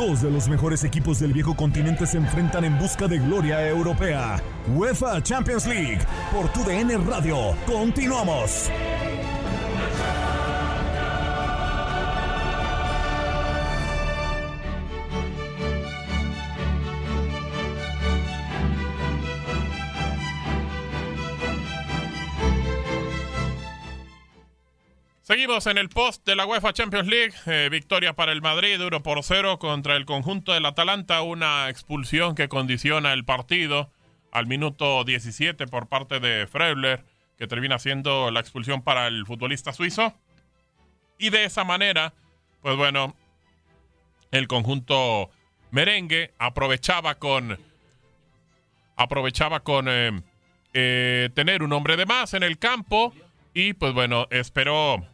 Dos de los mejores equipos del viejo continente se enfrentan en busca de gloria europea. UEFA Champions League por tu DN Radio. Continuamos. Seguimos en el post de la UEFA Champions League. Eh, victoria para el Madrid, 1 por 0 contra el conjunto del Atalanta. Una expulsión que condiciona el partido al minuto 17 por parte de Freuler, que termina siendo la expulsión para el futbolista suizo. Y de esa manera, pues bueno, el conjunto merengue aprovechaba con aprovechaba con eh, eh, tener un hombre de más en el campo y pues bueno, esperó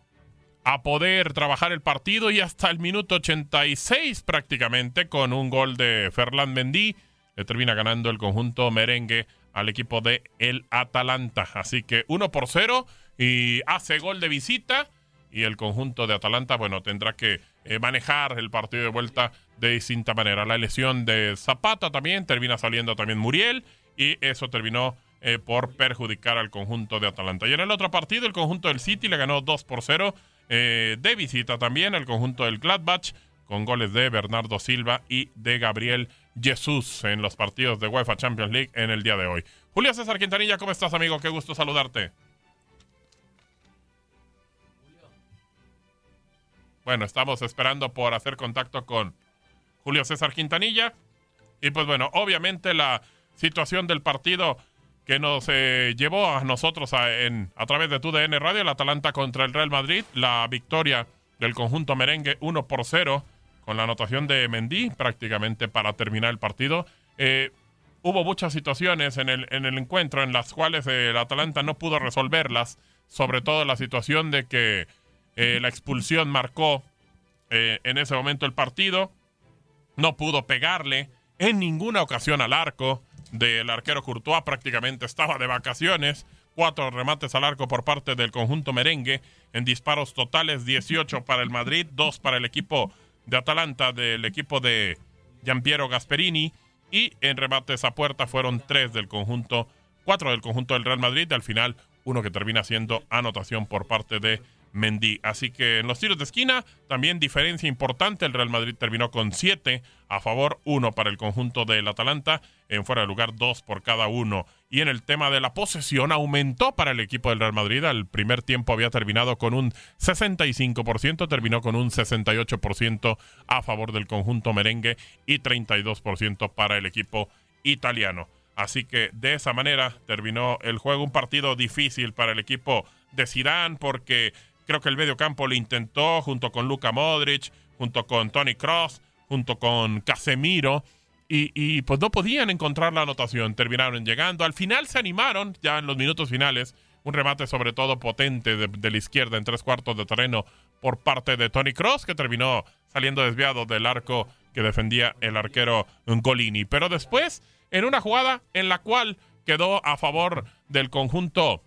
a poder trabajar el partido y hasta el minuto 86 prácticamente con un gol de Ferland Mendy le termina ganando el conjunto merengue al equipo de el Atalanta. Así que 1 por 0 y hace gol de visita y el conjunto de Atalanta, bueno, tendrá que eh, manejar el partido de vuelta de distinta manera. La lesión de Zapata también termina saliendo también Muriel y eso terminó eh, por perjudicar al conjunto de Atalanta. Y en el otro partido, el conjunto del City le ganó 2 por 0 eh, de visita también el conjunto del Gladbach con goles de Bernardo Silva y de Gabriel Jesús en los partidos de UEFA Champions League en el día de hoy. Julio César Quintanilla, ¿cómo estás amigo? Qué gusto saludarte. Bueno, estamos esperando por hacer contacto con Julio César Quintanilla. Y pues bueno, obviamente la situación del partido que nos eh, llevó a nosotros a, en, a través de TUDN Radio, el Atalanta contra el Real Madrid, la victoria del conjunto merengue 1 por 0 con la anotación de Mendy prácticamente para terminar el partido. Eh, hubo muchas situaciones en el, en el encuentro en las cuales el Atalanta no pudo resolverlas, sobre todo la situación de que eh, la expulsión marcó en ese momento el partido, no pudo pegarle en ninguna ocasión al arco del arquero Courtois prácticamente estaba de vacaciones. Cuatro remates al arco por parte del conjunto merengue. En disparos totales, 18 para el Madrid, 2 para el equipo de Atalanta, del equipo de Giampiero Gasperini. Y en remates a puerta fueron 3 del conjunto, 4 del conjunto del Real Madrid. Al final, uno que termina siendo anotación por parte de Mendy. Así que en los tiros de esquina, también diferencia importante. El Real Madrid terminó con 7 a favor, 1 para el conjunto del Atalanta. En fuera de lugar, 2 por cada uno. Y en el tema de la posesión, aumentó para el equipo del Real Madrid. Al primer tiempo había terminado con un 65%, terminó con un 68% a favor del conjunto merengue y 32% para el equipo italiano. Así que de esa manera terminó el juego. Un partido difícil para el equipo de Zidane porque Creo que el medio campo lo intentó junto con Luka Modric, junto con Tony Cross, junto con Casemiro. Y, pues no podían encontrar la anotación. Terminaron llegando. Al final se animaron, ya en los minutos finales. Un remate sobre todo potente de, la izquierda en tres cuartos de terreno por parte de Tony Cross, que terminó saliendo desviado del arco que defendía el arquero Golini. Pero después, en una jugada en la cual quedó a favor del conjunto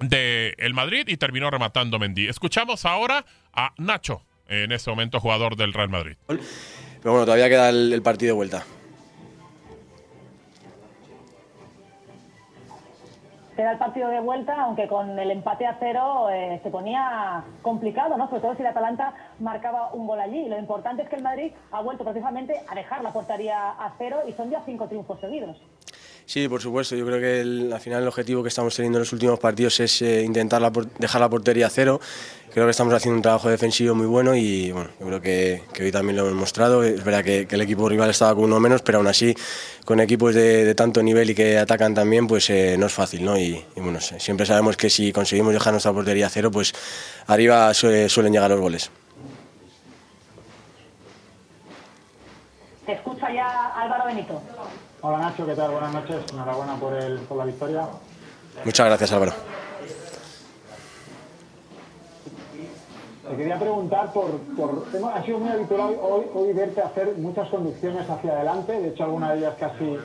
de el Madrid y terminó rematando Mendy. Escuchamos ahora a Nacho, en ese momento jugador del Real Madrid. Pero bueno, todavía queda el, partido de vuelta. Queda el partido de vuelta, aunque con el empate a cero eh, se ponía complicado, ¿no? Sobre todo si el Atalanta marcaba un gol allí. Lo importante es que el Madrid ha vuelto precisamente a dejar la portería a cero y son ya cinco triunfos seguidos. Sí, por supuesto. Yo creo que al final el objetivo que estamos teniendo en los últimos partidos es eh, intentar la, dejar la portería a cero. Creo que estamos haciendo un trabajo defensivo muy bueno y bueno, yo creo que, hoy también lo hemos mostrado. Es verdad que, el equipo rival estaba con uno menos, pero aún así con equipos de, tanto nivel y que atacan también, pues eh, no es fácil, ¿no? Y, bueno, siempre sabemos que si conseguimos dejar nuestra portería a cero, pues arriba suele, eh, suelen llegar los goles. Te escucha ya Álvaro Benito. Hola Nacho, ¿qué tal? Buenas noches. Enhorabuena por, el, por la victoria. Muchas gracias Álvaro. Te quería preguntar por, por ha sido muy habitual hoy, hoy verte hacer muchas conducciones hacia adelante, de hecho alguna de ellas casi,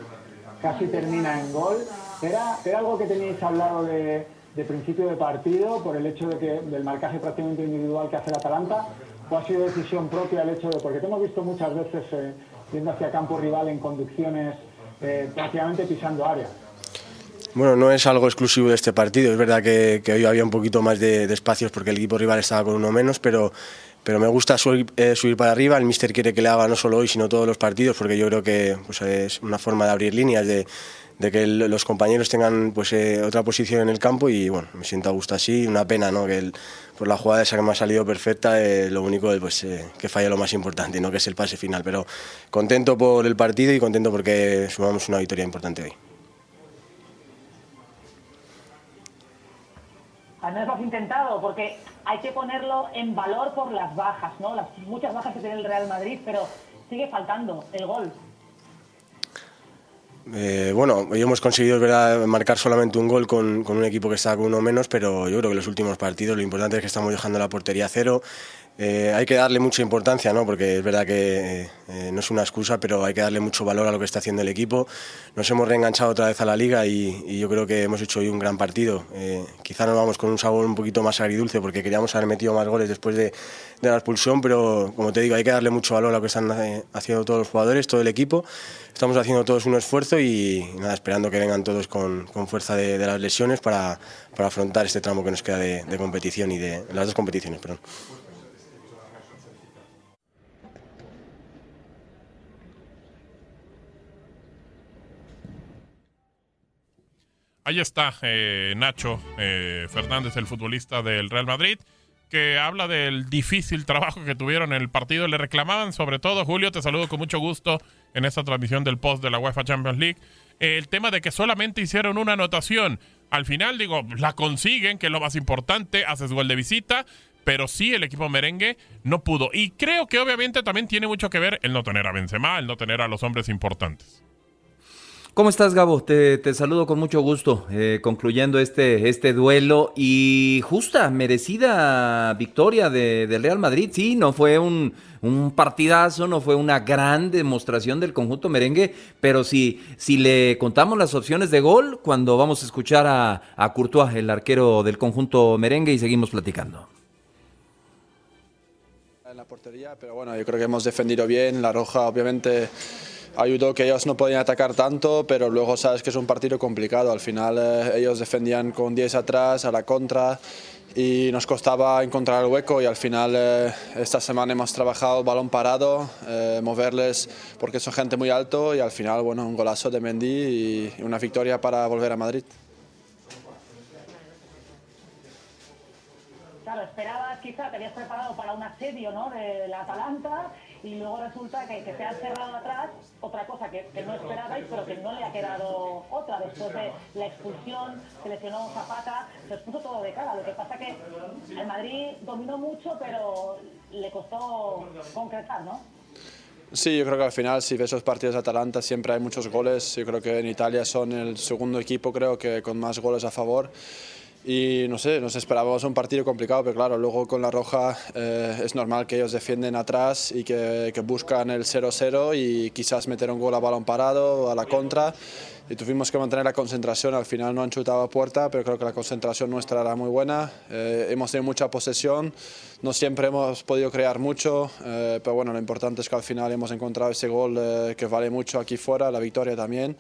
casi termina en gol. ¿Era, ¿Era algo que teníais hablado de, de principio de partido por el hecho de que del marcaje prácticamente individual que hace el Atalanta? ¿O ha sido decisión propia el hecho de, porque te hemos visto muchas veces eh, yendo hacia campo rival en conducciones eh, prácticamente pisando área? Bueno, no es algo exclusivo de este partido. Es verdad que, hoy había un poquito más de, espacios porque el equipo rival estaba con uno menos, pero, pero me gusta subir, eh, subir, para arriba. El míster quiere que le haga no solo hoy, sino todos los partidos, porque yo creo que pues, es una forma de abrir líneas, de, de que los compañeros tengan pues, eh, otra posición en el campo y bueno, me siento a gusto así. Una pena ¿no? que el, por la jugada esa que me ha salido perfecta, eh, lo único es pues, que falla lo más importante, ¿no? que es el pase final. Pero contento por el partido y contento porque sumamos una victoria importante hoy. al menos lo has intentado, porque hay que ponerlo en valor por las bajas, ¿no? Las muchas bajas que tiene el Real Madrid, pero sigue faltando el gol. Eh, bueno, hoy hemos conseguido marcar solamente un gol con, con, un equipo que está con uno menos, pero yo creo que los últimos partidos lo importante es que estamos dejando la portería a cero. Eh, hay que darle mucha importancia, ¿no? porque es verdad que eh, no es una excusa, pero hay que darle mucho valor a lo que está haciendo el equipo. Nos hemos reenganchado otra vez a la liga y, yo creo que hemos hecho hoy un gran partido. Eh, quizá nos vamos con un sabor un poquito más agridulce porque queríamos haber metido más goles después de, la expulsión, pero como te digo, hay que darle mucho valor a lo que están haciendo todos los jugadores, todo el equipo. Estamos haciendo todos un esfuerzo y nada, esperando que vengan todos con, fuerza de, las lesiones para, para, afrontar este tramo que nos queda de, de competición y de las dos competiciones. Perdón. Ahí está eh, Nacho eh, Fernández, el futbolista del Real Madrid, que habla del difícil trabajo que tuvieron en el partido. Le reclamaban sobre todo, Julio, te saludo con mucho gusto en esta transmisión del post de la UEFA Champions League, el tema de que solamente hicieron una anotación. Al final, digo, la consiguen, que es lo más importante, haces gol de visita, pero sí el equipo merengue no pudo. Y creo que obviamente también tiene mucho que ver el no tener a Benzema, el no tener a los hombres importantes. ¿Cómo estás, Gabo? Te, saludo con mucho gusto, eh, concluyendo este, este duelo y justa, merecida victoria de, del Real Madrid. Sí, no fue un, partidazo, no fue una gran demostración del conjunto merengue, pero si, si le contamos las opciones de gol, cuando vamos a escuchar a, a Courtois, el arquero del conjunto merengue, y seguimos platicando. En la portería, pero bueno, yo creo que hemos defendido bien. La Roja, obviamente ayudó que ellos no podían atacar tanto, pero luego sabes que es un partido complicado. Al final eh, ellos defendían con 10 atrás a la contra y nos costaba encontrar el hueco y al final eh, esta semana hemos trabajado balón parado, eh, moverles porque son gente muy alto y al final bueno, un golazo de Mendy y una victoria para volver a Madrid. Claro, esperabas quizá, te habías preparado para un asedio ¿no? de la Atalanta y luego resulta que, que se ha cerrado atrás, otra cosa que, no esperabais, pero que no le ha quedado otra. Después de la expulsión, se lesionó Zapata, se puso todo de cara. Lo que pasa que el Madrid dominó mucho, pero le costó concretar, ¿no? Sí, yo creo que al final, si ves esos partidos de Atalanta, siempre hay muchos goles. Yo creo que en Italia son el segundo equipo, creo que con más goles a favor y no sé, nos esperábamos un partido complicado, pero claro, luego con la roja eh, es normal que ellos defienden atrás y que, que buscan el 0-0 y quizás meter un gol a balón parado, a la contra. Y tuvimos que mantener la concentración, al final no han chutado a puerta, pero creo que la concentración nuestra era muy buena. Eh, hemos tenido mucha posesión, no siempre hemos podido crear mucho, eh, pero bueno, lo importante es que al final hemos encontrado ese gol que vale mucho aquí fuera, la victoria también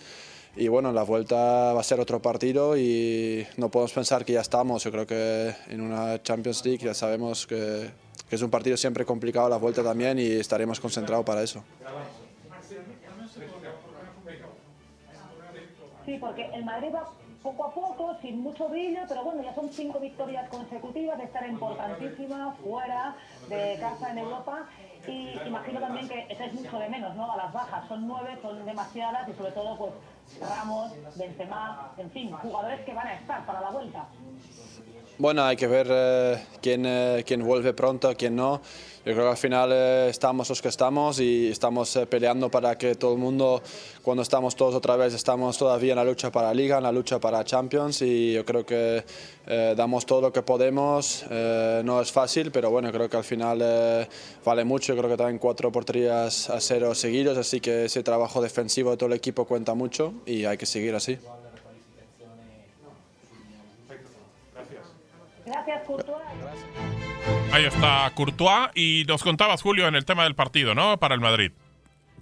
y bueno, la vuelta va a ser otro partido y no podemos pensar que ya estamos. Yo creo que en una Champions League ya sabemos que, que es un partido siempre complicado, la vuelta también, y estaremos concentrados para eso. Sí, porque el Madrid va poco a poco, sin mucho brillo, pero bueno, ya son cinco victorias consecutivas, de estar importantísima fuera de casa en Europa. Y imagino también que es mucho de menos, ¿no? A las bajas, son nueve, son demasiadas y sobre todo, pues Ramos, Benzema, en fin, jugadores que van a estar para la vuelta. Bueno, hay que ver eh, quién, eh, quién vuelve pronto, quién no. Yo creo que al final eh, estamos los que estamos y estamos eh, peleando para que todo el mundo, cuando estamos todos otra vez, estamos todavía en la lucha para la Liga, en la lucha para Champions y yo creo que damos todo lo que podemos. No es fácil, pero bueno, creo que al final vale mucho. Yo creo que también cuatro porterías a cero seguidos, así que ese trabajo defensivo de todo el equipo cuenta mucho y hay que seguir así. Gracias, Courtois. Ahí está Courtois y nos contabas, Julio, en el tema del partido, ¿no? Para el Madrid.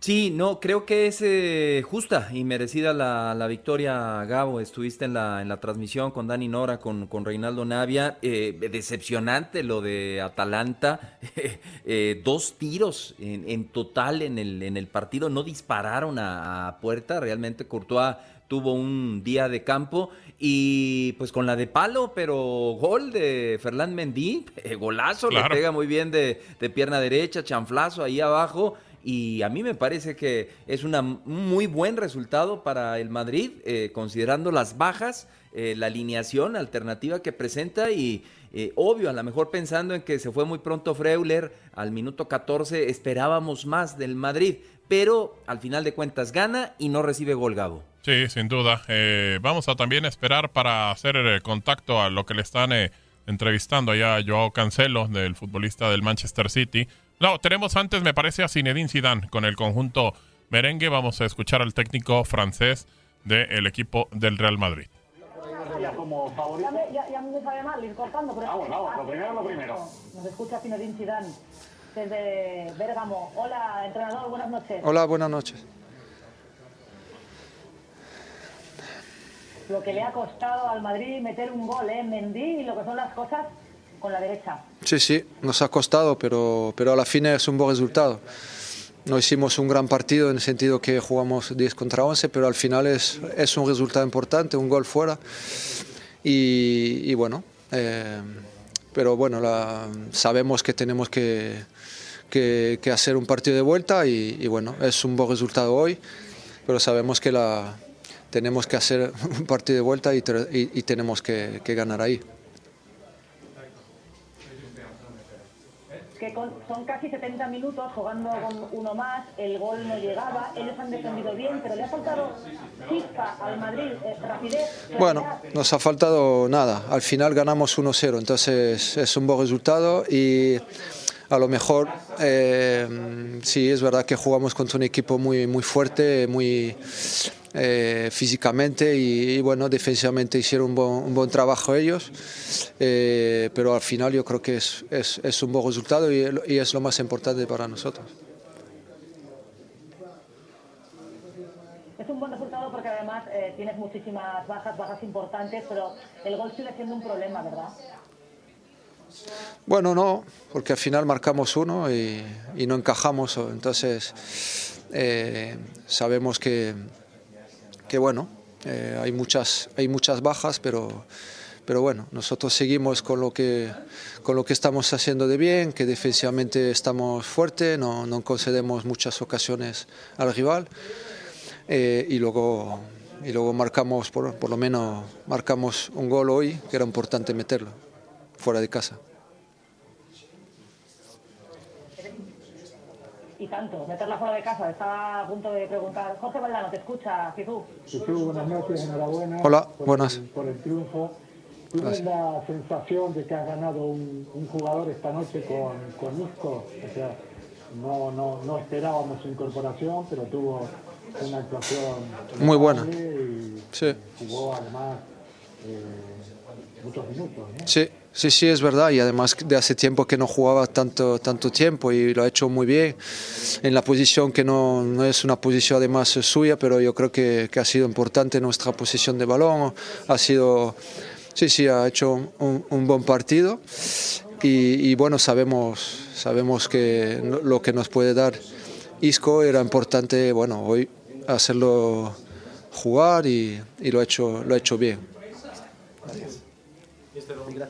Sí, no, creo que es eh, justa y merecida la, la victoria, Gabo. Estuviste en la, en la transmisión con Dani Nora, con, con Reinaldo Navia. Eh, decepcionante lo de Atalanta. Eh, dos tiros en, en total en el, en el partido. No dispararon a, a puerta. Realmente Courtois tuvo un día de campo y pues con la de palo, pero gol de Ferland Mendy, golazo, Claro. le pega muy bien de, de pierna derecha, chanflazo ahí abajo. Y a mí me parece que es un muy buen resultado para el Madrid, eh, considerando las bajas, eh, la alineación alternativa que presenta y eh, obvio, a lo mejor pensando en que se fue muy pronto Freuler, al minuto 14 esperábamos más del Madrid, pero al final de cuentas gana y no recibe gol Gabo. Sí, sin duda. Eh, vamos a también esperar para hacer eh, contacto a lo que le están eh, entrevistando allá a Joao Cancelo, del futbolista del Manchester City. No, tenemos antes, me parece, a Zinedine Zidane con el conjunto merengue. Vamos a escuchar al técnico francés del equipo del Real Madrid. Ya me, ya, ya me mal ir cortando, pero... Vamos, vamos, lo primero, lo primero. Nos escucha Zinedine Zidane desde Bérgamo. Hola, entrenador, buenas noches. Hola, buenas noches. Lo que le ha costado al Madrid meter un gol, ¿eh? Mendy y lo que son las cosas con la derecha. Sí, sí, nos ha costado, pero, pero a la fin es un buen resultado. No hicimos un gran partido en el sentido que jugamos 10 contra 11, pero al final es, es un resultado importante, un gol fuera. Y, y bueno, eh, pero bueno, la- sabemos que tenemos que, que- que hacer un partido de vuelta y, y bueno, es un buen resultado hoy, pero sabemos que la, tenemos que hacer un partido de vuelta y, y- y tenemos que- que ganar ahí. Que con- son casi 70 minutos jugando con uno más, el gol no llegaba, ellos han defendido bien, pero le ha faltado chispa al Madrid, eh, rapidez. Bueno, nos ha faltado nada. Al final ganamos 1-0, entonces es un buen resultado y a lo mejor eh, sí es verdad que jugamos contra un equipo muy, muy fuerte, muy eh, físicamente y, bueno, defensivamente hicieron un buen, un buen trabajo ellos, eh, pero al final yo creo que es, es, un buen resultado y, es lo más importante para nosotros. Es un buen resultado porque además tienes muchísimas bajas, bajas importantes, pero el gol sigue siendo un problema, ¿verdad? Bueno, no, porque al final marcamos uno y, no encajamos, entonces eh, sabemos que, que bueno, eh, hay, muchas, hay muchas bajas, pero, pero bueno, nosotros seguimos con lo, que, con lo que estamos haciendo de bien, que defensivamente estamos fuertes, no, no concedemos muchas ocasiones al rival eh, y luego... Y luego marcamos, por, por lo menos marcamos un gol hoy, que era importante meterlo, fuera de casa. Y tanto, meterla fuera de casa, estaba a punto de preguntar. Jorge Valdano, te escucha. Jesús, buenas noches, enhorabuena. Hola, por buenas. El, por el triunfo. ¿Tienes la sensación de que has ganado un, un jugador esta noche con, con Isco? O sea, no, no, no esperábamos su incorporación, pero tuvo una actuación Muy buena. Y Sí. jugó además eh, muchos minutos. ¿no? Sí, sí, sí, es verdad. Y además de hace tiempo que no jugaba tanto, tanto tiempo y lo ha hecho muy bien en la posición que no, no es una posición además suya, pero yo creo que, que ha sido importante nuestra posición de balón. Ha sido, sí, sí, ha hecho un, un buen partido. Y, y bueno, sabemos, sabemos que lo que nos puede dar Isco era importante, bueno, hoy hacerlo jugar y, y lo, ha hecho, lo ha hecho bien.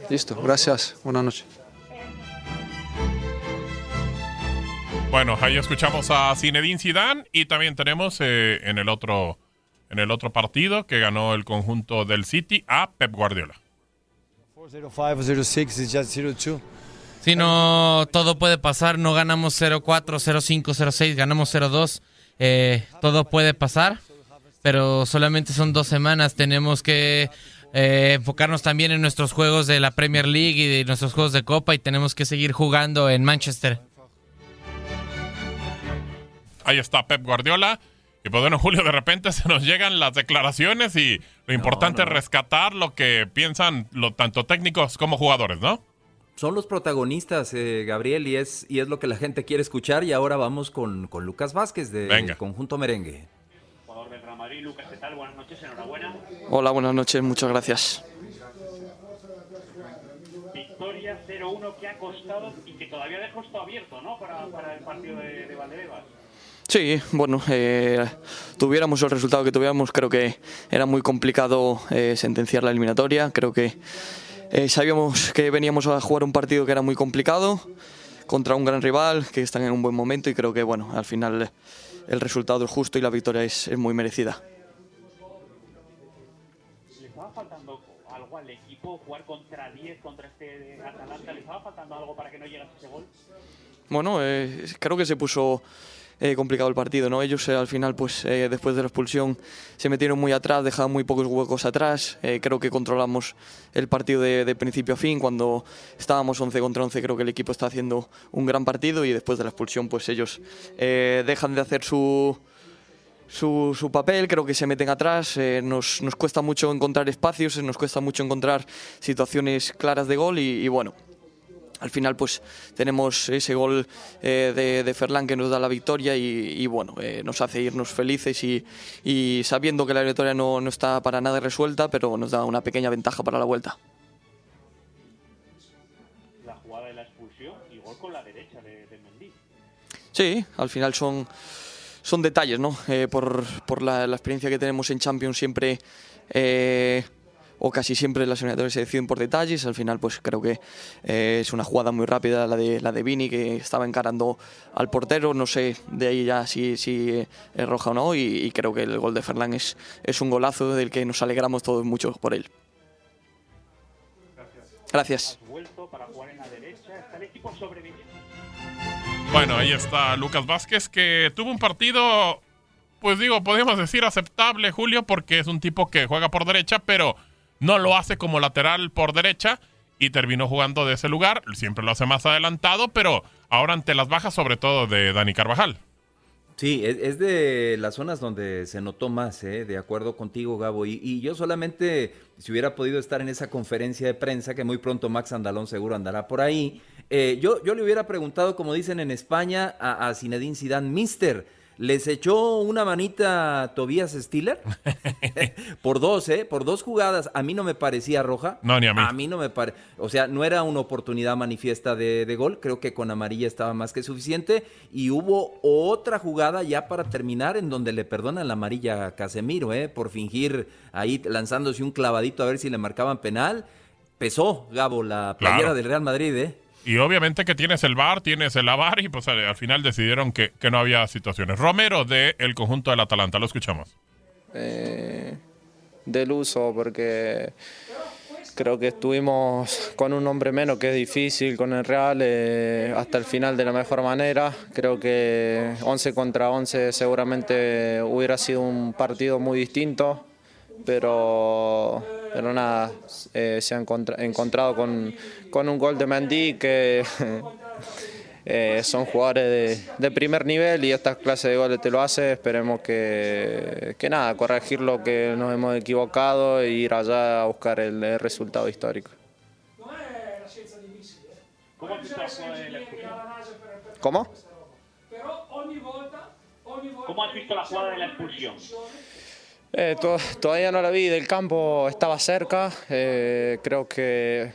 Listo, gracias. Buenas noches. Bueno, ahí escuchamos a Zinedine Zidane y también tenemos eh, en el otro en el otro partido que ganó el conjunto del City a Pep Guardiola. Si no, todo puede pasar. No ganamos 0-4, 0-5, 0-6, ganamos 0-2. Eh, todo puede pasar, pero solamente son dos semanas. Tenemos que eh, enfocarnos también en nuestros juegos de la Premier League y de nuestros juegos de Copa y tenemos que seguir jugando en Manchester. Ahí está Pep Guardiola. Y pues bueno, Julio, de repente se nos llegan las declaraciones y lo importante es rescatar lo que piensan lo, tanto técnicos como jugadores, ¿no? Son los protagonistas, eh, Gabriel, y es, y es lo que la gente quiere escuchar. Y ahora vamos con, con Lucas Vázquez del Conjunto Merengue. Del Real Madrid, Lucas, ¿qué tal? Buenas noches, enhorabuena. Hola, buenas noches, muchas gracias. Victoria 0-1 que ha costado y que todavía deja esto abierto, ¿no? Para, para el partido de, de Valdebebas. Sí, bueno, eh, tuviéramos el resultado que tuviéramos, creo que era muy complicado eh, sentenciar la eliminatoria. Creo que eh, sabíamos que veníamos a jugar un partido que era muy complicado contra un gran rival, que están en un buen momento y creo que, bueno, al final el resultado es justo y la victoria es, es muy merecida. ¿Le estaba faltando algo al equipo jugar contra 10 contra este Atalanta? ¿Le estaba faltando algo para que no llegase ese gol? Bueno, eh, creo que se puso eh, complicado el partido, ¿no? Ellos eh, al final, pues eh, después de la expulsión, se metieron muy atrás, dejaban muy pocos huecos atrás. Creo que controlamos el partido de, principio a fin. Cuando estábamos 11 contra 11, creo que el equipo está haciendo un gran partido y después de la expulsión, pues ellos dejan de hacer su, su, papel, creo que se meten atrás, nos, nos, cuesta mucho encontrar espacios, nos cuesta mucho encontrar situaciones claras de gol y bueno, al final pues tenemos ese gol eh, de, de, Ferlán que nos da la victoria y, y bueno, eh, nos hace irnos felices y, y sabiendo que la victoria no, no, está para nada resuelta, pero nos da una pequeña ventaja para la vuelta. La jugada de la expulsión y gol con la derecha de, de Mendy. Sí, al final son, son detalles, ¿no? Eh, por, por la, la, experiencia que tenemos en Champions siempre o casi siempre las eliminatorias se deciden por detalles. Al final, pues creo que eh, es una jugada muy rápida la de la de Vini que estaba encarando al portero. No sé de ahí ya si, si es roja o no. Y, y, creo que el gol de Ferlán es, es un golazo del que nos alegramos todos mucho por él. Gracias. Bueno, ahí está Lucas Vázquez que tuvo un partido, pues digo, podemos decir aceptable, Julio, porque es un tipo que juega por derecha, pero no lo hace como lateral por derecha y terminó jugando de ese lugar. Siempre lo hace más adelantado, pero ahora ante las bajas, sobre todo de Dani Carvajal. Sí, es, de las zonas donde se notó más, ¿eh? de acuerdo contigo, Gabo. Y, yo solamente, si hubiera podido estar en esa conferencia de prensa, que muy pronto Max Andalón seguro andará por ahí, eh, yo, yo le hubiera preguntado, como dicen en España, a, a Zinedine Zidane, Mister, les echó una manita a Tobias Stiller por dos, ¿eh? Por dos jugadas. A mí no me parecía roja. No, ni a mí. A mí no me parece. O sea, no era una oportunidad manifiesta de, de, gol. Creo que con amarilla estaba más que suficiente. Y hubo otra jugada ya para terminar en donde le perdonan la amarilla a Casemiro, ¿eh? Por fingir ahí lanzándose un clavadito a ver si le marcaban penal. Pesó, Gabo, la playera claro. del Real Madrid, ¿eh? Y obviamente que tienes el VAR, tienes el AVAR y pues al final decidieron que, que no había situaciones. Romero del el conjunto del Atalanta, lo escuchamos. Eh, del uso, porque creo que estuvimos con un hombre menos, que es difícil con el Real, eh, hasta el final de la mejor manera. Creo que 11 contra 11 seguramente hubiera sido un partido muy distinto, pero pero nada, eh, se ha encontrado con, con, un gol de Mendy que eh, son jugadores de, de, primer nivel y esta clase de goles te lo hace. Esperemos que, que nada, corregir lo que nos hemos equivocado e ir allá a buscar el, el resultado histórico. ¿Cómo? ¿Cómo has visto la jugada de la expulsión? Eh, to todavía no la vi del campo, estaba cerca, eh, creo que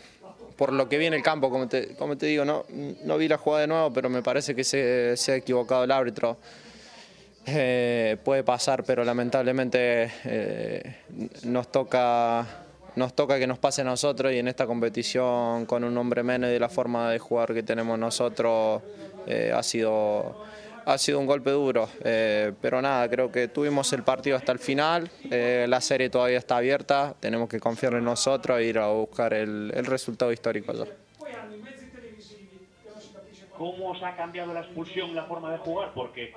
por lo que vi en el campo, como te, como te digo, no, no vi la jugada de nuevo, pero me parece que se, se ha equivocado el árbitro. Eh, puede pasar, pero lamentablemente eh, nos, toca, nos toca que nos pase a nosotros y en esta competición con un hombre menos y de la forma de jugar que tenemos nosotros ha sido ha sido un golpe duro, eh, pero nada, creo que tuvimos el partido hasta el final, eh, la serie todavía está abierta, tenemos que confiar en nosotros e ir a buscar el, el resultado histórico. ¿Cómo os ha cambiado la expulsión la forma de jugar? Porque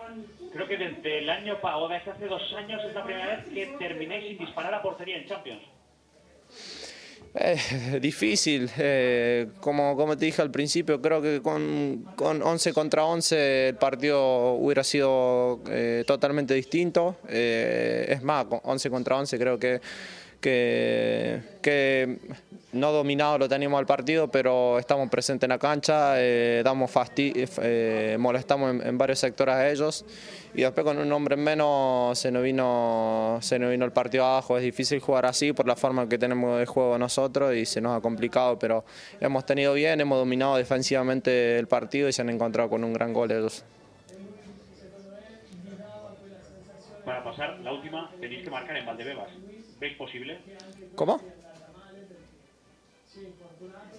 creo que desde el año o desde hace dos años es la primera vez que terminéis sin disparar a portería en Champions. Eh, difícil, eh, como, como te dije al principio, creo que con, con 11 contra 11 el partido hubiera sido eh, totalmente distinto. Eh, es más, con 11 contra 11 creo que, que, que no dominado lo teníamos al partido, pero estamos presentes en la cancha, eh, damos fasti eh, molestamos en, en varios sectores a ellos y después con un hombre en menos se nos vino se nos vino el partido abajo. Es difícil jugar así por la forma que tenemos de juego nosotros y se nos ha complicado, pero hemos tenido bien, hemos dominado defensivamente el partido y se han encontrado con un gran gol ellos. Para pasar, la última, tenéis que marcar en Valdebebas. ¿Veis posible? ¿Cómo?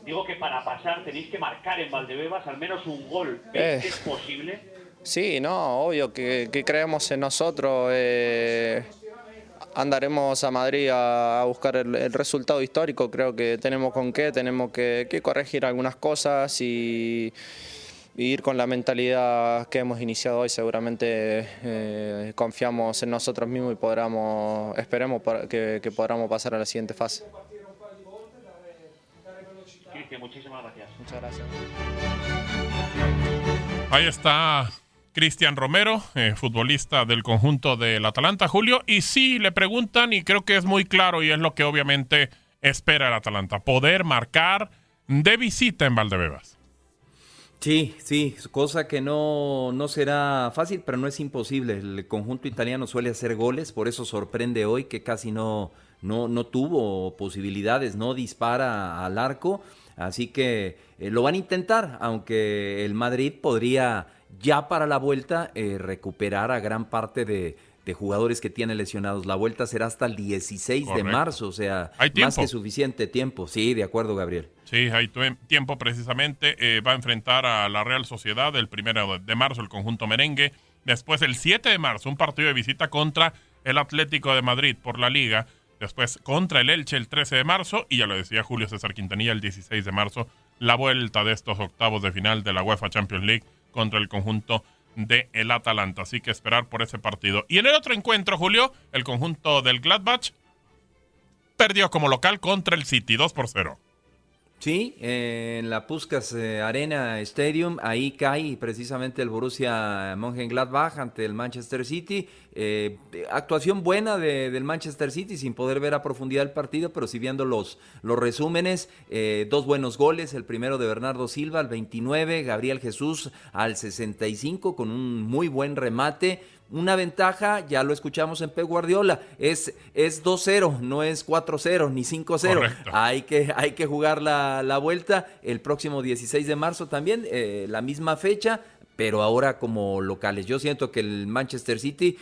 Digo que para pasar tenéis que marcar en Valdebebas al menos un gol. ¿Veis Eh. que es posible? Sí, no, obvio que, que creemos en nosotros. eh, andaremos a Madrid a, a buscar el, el resultado histórico. Creo que tenemos con qué, tenemos que, que corregir algunas cosas y, y ir con la mentalidad que hemos iniciado hoy. Seguramente eh, confiamos en nosotros mismos y podamos, esperemos que, que podamos pasar a la siguiente fase. Cristian, muchísimas gracias. Muchas gracias. Ahí está Cristian Romero, eh, futbolista del conjunto del Atalanta, Julio. Y sí, le preguntan, y creo que es muy claro, y es lo que obviamente espera el Atalanta, poder marcar de visita en Valdebebas. Sí, sí, cosa que no, no será fácil, pero no es imposible. El conjunto italiano suele hacer goles, por eso sorprende hoy que casi no, no, no tuvo posibilidades, no dispara al arco. Así que eh, lo van a intentar, aunque el Madrid podría ya para la vuelta eh, recuperar a gran parte de, de jugadores que tiene lesionados. La vuelta será hasta el 16 Correcto. de marzo, o sea, Hay más que suficiente tiempo. Sí, de acuerdo, Gabriel. Sí, hay tiempo precisamente. eh, va a enfrentar a la Real Sociedad el primero de marzo, el conjunto merengue. Después, el 7 de marzo, un partido de visita contra el Atlético de Madrid por la Liga. Después, contra el Elche el 13 de marzo. Y ya lo decía Julio César Quintanilla, el 16 de marzo, la vuelta de estos octavos de final de la UEFA Champions League contra el conjunto de el Atalanta. Así que esperar por ese partido. Y en el otro encuentro, Julio, el conjunto del Gladbach perdió como local contra el City, 2 por 0. Sí, en la Puskas eh, Arena Stadium, ahí cae precisamente el Borussia Mönchengladbach ante el Manchester City. Eh, actuación buena de- del Manchester City, sin poder ver a profundidad el partido, pero sí viendo los, los resúmenes. eh, dos buenos goles, el primero de Bernardo Silva al 29, Gabriel Jesús al 65 con un muy buen remate. Una ventaja, ya lo escuchamos en Pep Guardiola, es, es 2-0, no es 4-0 ni 5-0. Correcto. Hay que, hay que jugar la, la vuelta el próximo 16 de marzo también, eh, la misma fecha, pero ahora como locales. Yo siento que el Manchester City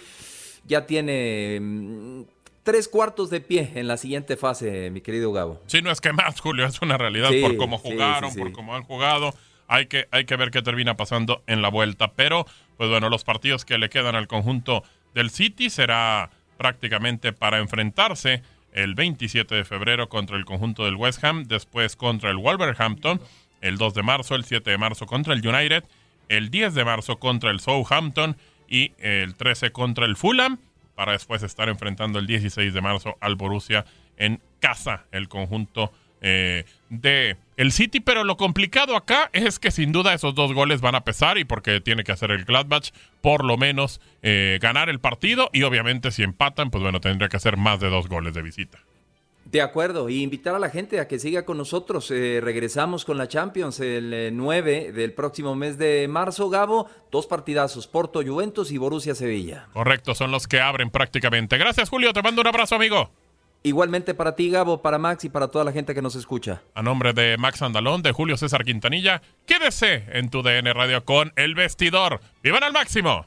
ya tiene mm, tres cuartos de pie en la siguiente fase, mi querido Gabo. Sí, no es que más, Julio, es una realidad Sí, por cómo jugaron, sí, sí. por cómo han jugado. Hay que, hay que ver qué termina pasando en la vuelta. Pero, pues bueno, los partidos que le quedan al conjunto del City será prácticamente para enfrentarse el 27 de febrero contra el conjunto del West Ham, después contra el Wolverhampton, el 2 de marzo, el 7 de marzo contra el United, el 10 de marzo contra el Southampton y el 13 contra el Fulham, para después estar enfrentando el 16 de marzo al Borussia en casa, el conjunto eh, de el City. Pero lo complicado acá es que sin duda esos dos goles van a pesar y porque tiene que hacer el Gladbach por lo menos eh, ganar el partido y obviamente si empatan, pues bueno, tendría que hacer más de dos goles de visita. De acuerdo, y invitar a la gente a que siga con nosotros. Eh, regresamos con la Champions el eh, 9 del próximo mes de marzo, Gabo. Dos partidazos, Porto Juventus y Borussia Sevilla. Correcto, son los que abren prácticamente. Gracias Julio, te mando un abrazo amigo. Igualmente para ti, Gabo, para Max y para toda la gente que nos escucha. A nombre de Max Andalón, de Julio César Quintanilla, quédese en tu DN Radio con El Vestidor. ¡Vivan al máximo!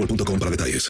boostmobile.com para detalles.